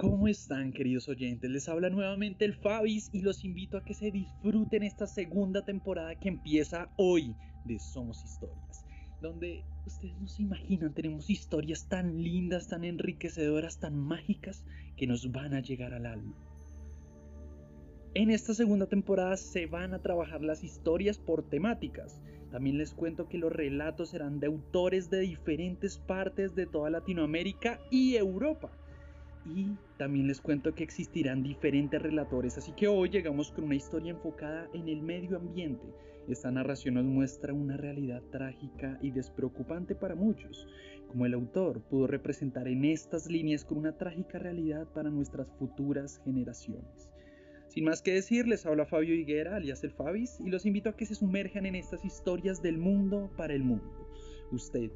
¿Cómo están queridos oyentes? Les habla nuevamente el Fabis y los invito a que se disfruten esta segunda temporada que empieza hoy de Somos Historias, donde ustedes no se imaginan, tenemos historias tan lindas, tan enriquecedoras, tan mágicas que nos van a llegar al alma. En esta segunda temporada se van a trabajar las historias por temáticas. También les cuento que los relatos serán de autores de diferentes partes de toda Latinoamérica y Europa y también les cuento que existirán diferentes relatores, así que hoy llegamos con una historia enfocada en el medio ambiente. Esta narración nos muestra una realidad trágica y despreocupante para muchos, como el autor pudo representar en estas líneas con una trágica realidad para nuestras futuras generaciones. Sin más que decir, les habla Fabio Higuera, alias el Fabis, y los invito a que se sumerjan en estas historias del mundo para el mundo. Usted,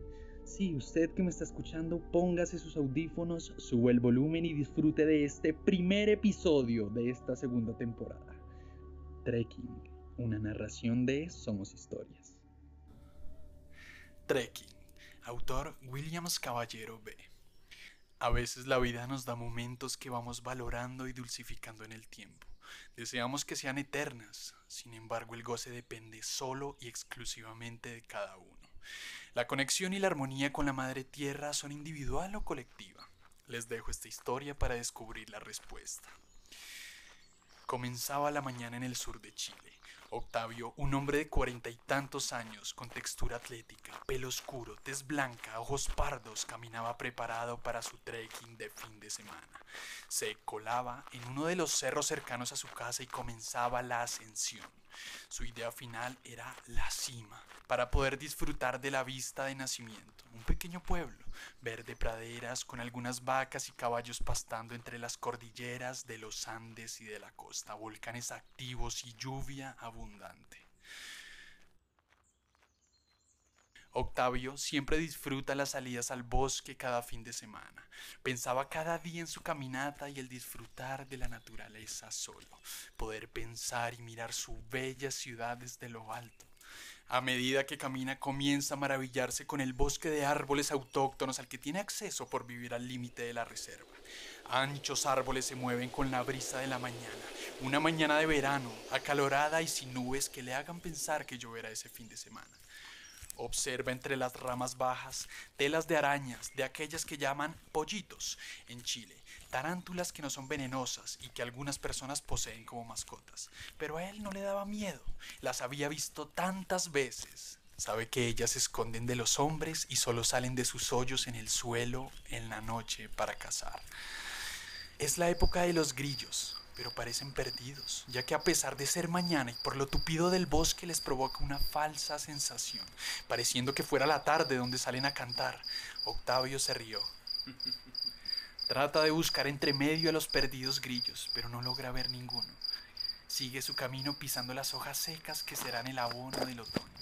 Sí, usted que me está escuchando, póngase sus audífonos, sube el volumen y disfrute de este primer episodio de esta segunda temporada. Trekking, una narración de Somos Historias. Trekking, autor Williams Caballero B. A veces la vida nos da momentos que vamos valorando y dulcificando en el tiempo. Deseamos que sean eternas, sin embargo el goce depende solo y exclusivamente de cada uno. La conexión y la armonía con la Madre Tierra son individual o colectiva. Les dejo esta historia para descubrir la respuesta. Comenzaba la mañana en el sur de Chile. Octavio, un hombre de cuarenta y tantos años, con textura atlética, pelo oscuro, tez blanca, ojos pardos, caminaba preparado para su trekking de fin de semana. Se colaba en uno de los cerros cercanos a su casa y comenzaba la ascensión. Su idea final era la cima, para poder disfrutar de la vista de nacimiento, un pequeño pueblo, verde praderas con algunas vacas y caballos pastando entre las cordilleras de los Andes y de la costa, volcanes activos y lluvia abundante. Octavio siempre disfruta las salidas al bosque cada fin de semana. Pensaba cada día en su caminata y el disfrutar de la naturaleza solo, poder pensar y mirar su bella ciudad desde lo alto. A medida que camina comienza a maravillarse con el bosque de árboles autóctonos al que tiene acceso por vivir al límite de la reserva. Anchos árboles se mueven con la brisa de la mañana, una mañana de verano, acalorada y sin nubes que le hagan pensar que lloverá ese fin de semana. Observa entre las ramas bajas telas de arañas, de aquellas que llaman pollitos en Chile, tarántulas que no son venenosas y que algunas personas poseen como mascotas. Pero a él no le daba miedo, las había visto tantas veces. Sabe que ellas se esconden de los hombres y solo salen de sus hoyos en el suelo en la noche para cazar. Es la época de los grillos, pero parecen perdidos, ya que a pesar de ser mañana y por lo tupido del bosque les provoca una falsa sensación, pareciendo que fuera la tarde donde salen a cantar. Octavio se rió. Trata de buscar entre medio a los perdidos grillos, pero no logra ver ninguno. Sigue su camino pisando las hojas secas que serán el abono del otoño.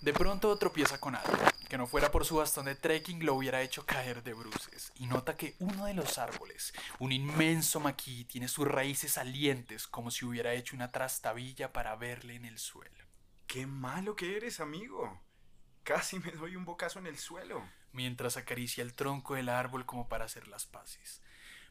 De pronto tropieza con algo, que no fuera por su bastón de trekking lo hubiera hecho caer de bruces, y nota que uno de los árboles, un inmenso maquí, tiene sus raíces salientes como si hubiera hecho una trastabilla para verle en el suelo. ¡Qué malo que eres, amigo! Casi me doy un bocazo en el suelo. Mientras acaricia el tronco del árbol como para hacer las paces.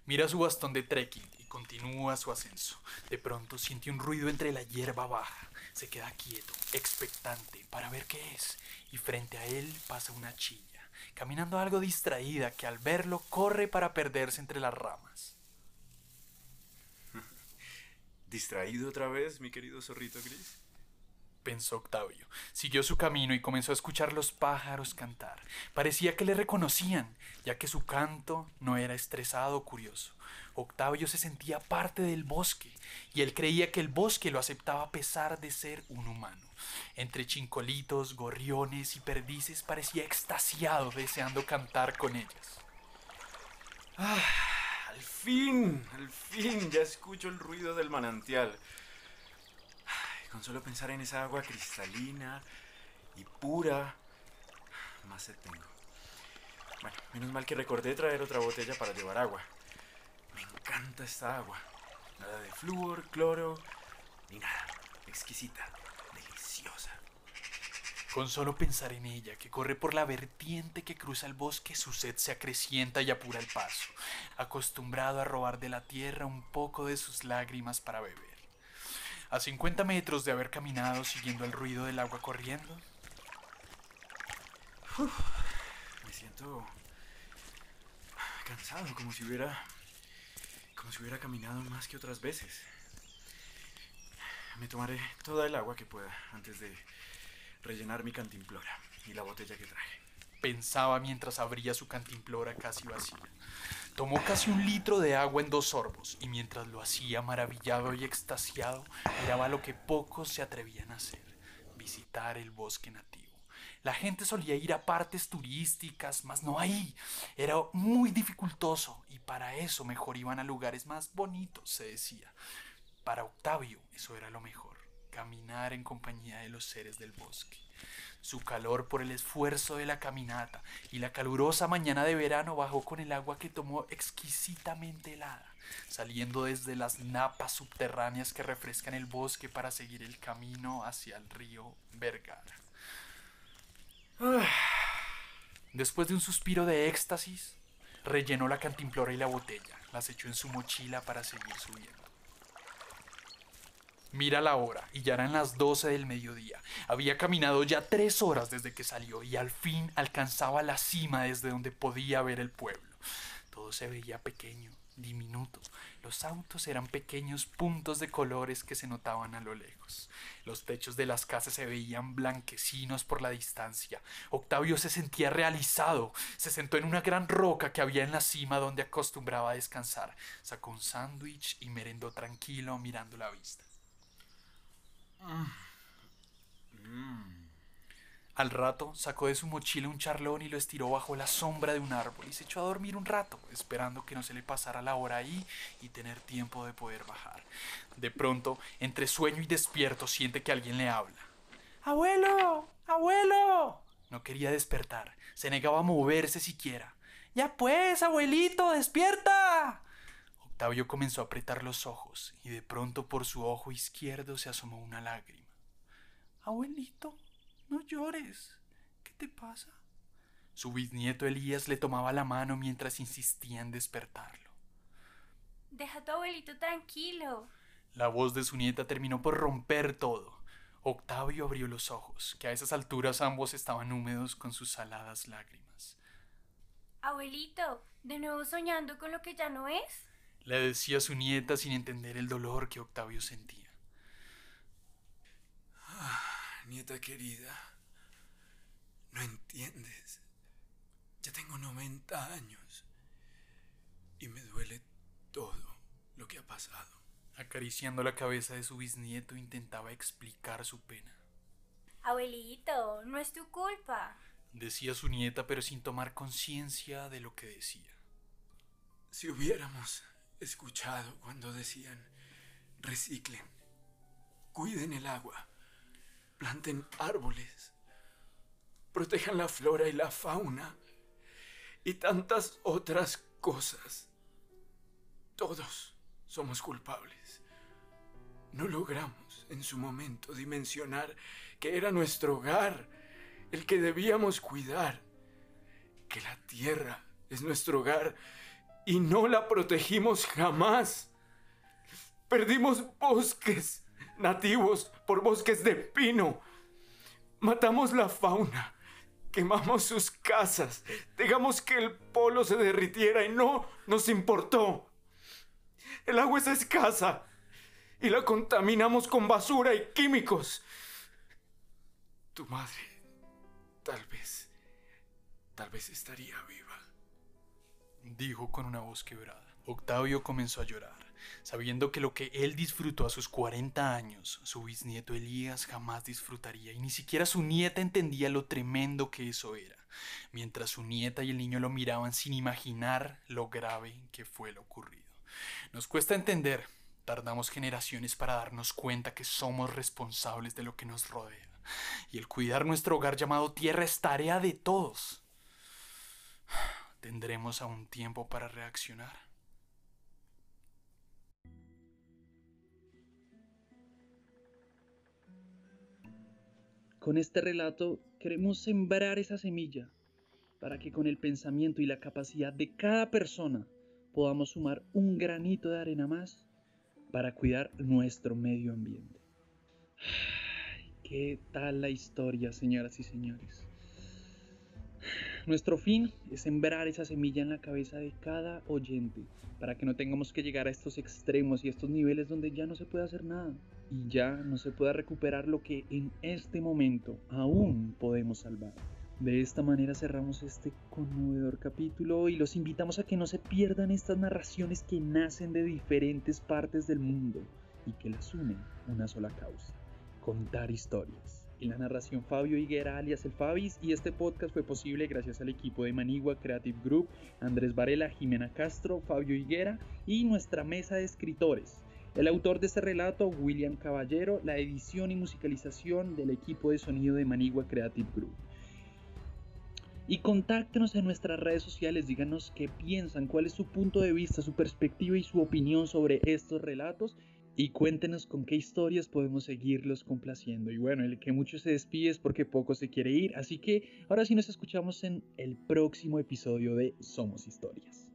Mira su bastón de trekking y continúa su ascenso. De pronto siente un ruido entre la hierba baja. Se queda quieto, expectante, para ver qué es, y frente a él pasa una chilla, caminando algo distraída que al verlo corre para perderse entre las ramas. ¿Distraído otra vez, mi querido zorrito gris? Pensó Octavio. Siguió su camino y comenzó a escuchar los pájaros cantar. Parecía que le reconocían, ya que su canto no era estresado o curioso. Octavio se sentía parte del bosque y él creía que el bosque lo aceptaba a pesar de ser un humano. Entre chincolitos, gorriones y perdices parecía extasiado deseando cantar con ellas. Ah, al fin, al fin ya escucho el ruido del manantial. Con solo pensar en esa agua cristalina y pura, más sed tengo. Bueno, menos mal que recordé traer otra botella para llevar agua. Me encanta esta agua. Nada de flúor, cloro, ni nada. Exquisita, deliciosa. Con solo pensar en ella, que corre por la vertiente que cruza el bosque, su sed se acrecienta y apura el paso, acostumbrado a robar de la tierra un poco de sus lágrimas para beber. A 50 metros de haber caminado siguiendo el ruido del agua corriendo, Me siento cansado, como si hubiera como si hubiera caminado más que otras veces. Me tomaré toda el agua que pueda antes de rellenar mi cantimplora y la botella que traje. Pensaba mientras abría su cantimplora casi vacía. Tomó casi un litro de agua en dos sorbos y mientras lo hacía maravillado y extasiado, miraba lo que pocos se atrevían a hacer, visitar el bosque nativo. La gente solía ir a partes turísticas, mas no ahí. Era muy dificultoso y para eso mejor iban a lugares más bonitos, se decía. Para Octavio eso era lo mejor, caminar en compañía de los seres del bosque. Su calor por el esfuerzo de la caminata y la calurosa mañana de verano bajó con el agua que tomó exquisitamente helada, saliendo desde las napas subterráneas que refrescan el bosque para seguir el camino hacia el río Vergara. Después de un suspiro de éxtasis, rellenó la cantimplora y la botella, las echó en su mochila para seguir subiendo. Mira la hora, y ya eran las 12 del mediodía. Había caminado ya tres horas desde que salió y al fin alcanzaba la cima desde donde podía ver el pueblo. Todo se veía pequeño, diminuto. Los autos eran pequeños puntos de colores que se notaban a lo lejos. Los techos de las casas se veían blanquecinos por la distancia. Octavio se sentía realizado. Se sentó en una gran roca que había en la cima donde acostumbraba a descansar. Sacó un sándwich y merendó tranquilo mirando la vista. Al rato sacó de su mochila un charlón y lo estiró bajo la sombra de un árbol y se echó a dormir un rato, esperando que no se le pasara la hora ahí y tener tiempo de poder bajar. De pronto, entre sueño y despierto, siente que alguien le habla. ¡Abuelo! ¡Abuelo! No quería despertar, se negaba a moverse siquiera. Ya pues, abuelito, despierta. Octavio comenzó a apretar los ojos y de pronto por su ojo izquierdo se asomó una lágrima. Abuelito, no llores. ¿Qué te pasa? Su bisnieto Elías le tomaba la mano mientras insistía en despertarlo. Deja a tu abuelito tranquilo. La voz de su nieta terminó por romper todo. Octavio abrió los ojos, que a esas alturas ambos estaban húmedos con sus saladas lágrimas. Abuelito, ¿de nuevo soñando con lo que ya no es? Le decía su nieta sin entender el dolor que Octavio sentía. Nieta querida, no entiendes. Ya tengo 90 años y me duele todo lo que ha pasado. Acariciando la cabeza de su bisnieto intentaba explicar su pena. Abuelito, no es tu culpa. Decía su nieta pero sin tomar conciencia de lo que decía. Si hubiéramos escuchado cuando decían reciclen, cuiden el agua, planten árboles, protejan la flora y la fauna y tantas otras cosas. Todos somos culpables. No logramos en su momento dimensionar que era nuestro hogar, el que debíamos cuidar, que la tierra es nuestro hogar y no la protegimos jamás. Perdimos bosques nativos por bosques de pino. Matamos la fauna, quemamos sus casas, dejamos que el polo se derritiera y no nos importó. El agua es escasa y la contaminamos con basura y químicos. Tu madre, tal vez, tal vez estaría viva. Dijo con una voz quebrada. Octavio comenzó a llorar, sabiendo que lo que él disfrutó a sus 40 años, su bisnieto Elías jamás disfrutaría, y ni siquiera su nieta entendía lo tremendo que eso era, mientras su nieta y el niño lo miraban sin imaginar lo grave que fue lo ocurrido. Nos cuesta entender, tardamos generaciones para darnos cuenta que somos responsables de lo que nos rodea, y el cuidar nuestro hogar llamado tierra es tarea de todos. ¿Tendremos aún tiempo para reaccionar? Con este relato queremos sembrar esa semilla para que con el pensamiento y la capacidad de cada persona podamos sumar un granito de arena más para cuidar nuestro medio ambiente. ¿Qué tal la historia, señoras y señores? Nuestro fin es sembrar esa semilla en la cabeza de cada oyente para que no tengamos que llegar a estos extremos y estos niveles donde ya no se puede hacer nada y ya no se pueda recuperar lo que en este momento aún podemos salvar. De esta manera cerramos este conmovedor capítulo y los invitamos a que no se pierdan estas narraciones que nacen de diferentes partes del mundo y que las unen una sola causa, contar historias. En la narración Fabio Higuera alias El Fabis y este podcast fue posible gracias al equipo de Manigua Creative Group, Andrés Varela, Jimena Castro, Fabio Higuera y nuestra mesa de escritores. El autor de este relato, William Caballero, la edición y musicalización del equipo de sonido de Manigua Creative Group. Y contáctenos en nuestras redes sociales, díganos qué piensan, cuál es su punto de vista, su perspectiva y su opinión sobre estos relatos y cuéntenos con qué historias podemos seguirlos complaciendo. Y bueno, el que mucho se despide es porque poco se quiere ir, así que ahora sí nos escuchamos en el próximo episodio de Somos Historias.